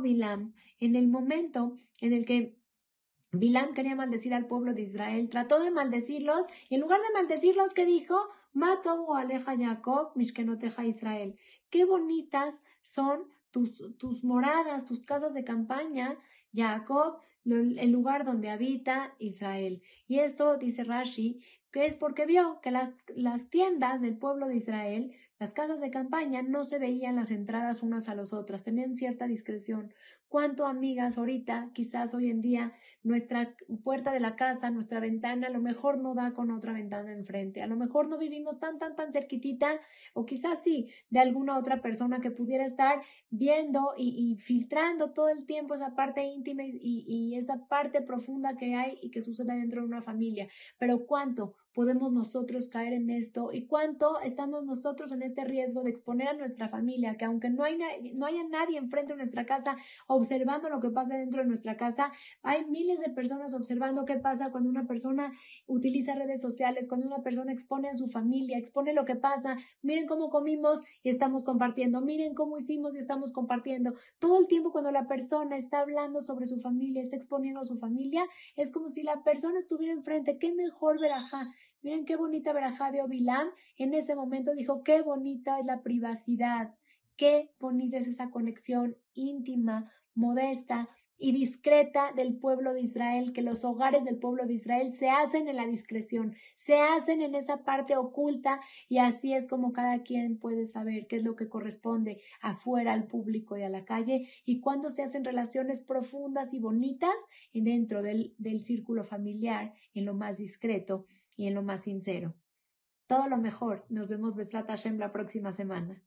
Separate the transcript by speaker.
Speaker 1: Bilam en el momento en el que Bilam quería maldecir al pueblo de Israel, trató de maldecirlos y en lugar de maldecirlos, ¿qué dijo? Mato o aleja Jacob, mishkenoteja Israel. Qué bonitas son tus, tus moradas, tus casas de campaña, Jacob, el lugar donde habita Israel. Y esto, dice Rashi, que es porque vio que las, las tiendas del pueblo de Israel las casas de campaña no se veían las entradas unas a las otras, tenían cierta discreción. ¿Cuánto, amigas, ahorita, quizás hoy en día, nuestra puerta de la casa, nuestra ventana, a lo mejor no da con otra ventana enfrente, a lo mejor no vivimos tan, tan, tan cerquitita, o quizás sí, de alguna otra persona que pudiera estar viendo y, filtrando todo el tiempo esa parte íntima y, y esa parte profunda que hay y que sucede dentro de una familia. Pero ¿cuánto? podemos nosotros caer en esto y cuánto estamos nosotros en este riesgo de exponer a nuestra familia, que aunque no haya nadie enfrente de nuestra casa observando lo que pasa dentro de nuestra casa, hay miles de personas observando qué pasa cuando una persona utiliza redes sociales, cuando una persona expone a su familia, expone lo que pasa, miren cómo comimos y estamos compartiendo, miren cómo hicimos y estamos compartiendo. Todo el tiempo cuando la persona está hablando sobre su familia, está exponiendo a su familia, es como si la persona estuviera enfrente, qué mejor verajá Miren qué bonita verajá de Obilam. En ese momento dijo, qué bonita es la privacidad, qué bonita es esa conexión íntima, modesta y discreta del pueblo de Israel, que los hogares del pueblo de Israel se hacen en la discreción, se hacen en esa parte oculta y así es como cada quien puede saber qué es lo que corresponde afuera al público y a la calle y cuando se hacen relaciones profundas y bonitas dentro del, del círculo familiar, en lo más discreto y en lo más sincero. Todo lo mejor. Nos vemos Besrat Hashem la próxima semana.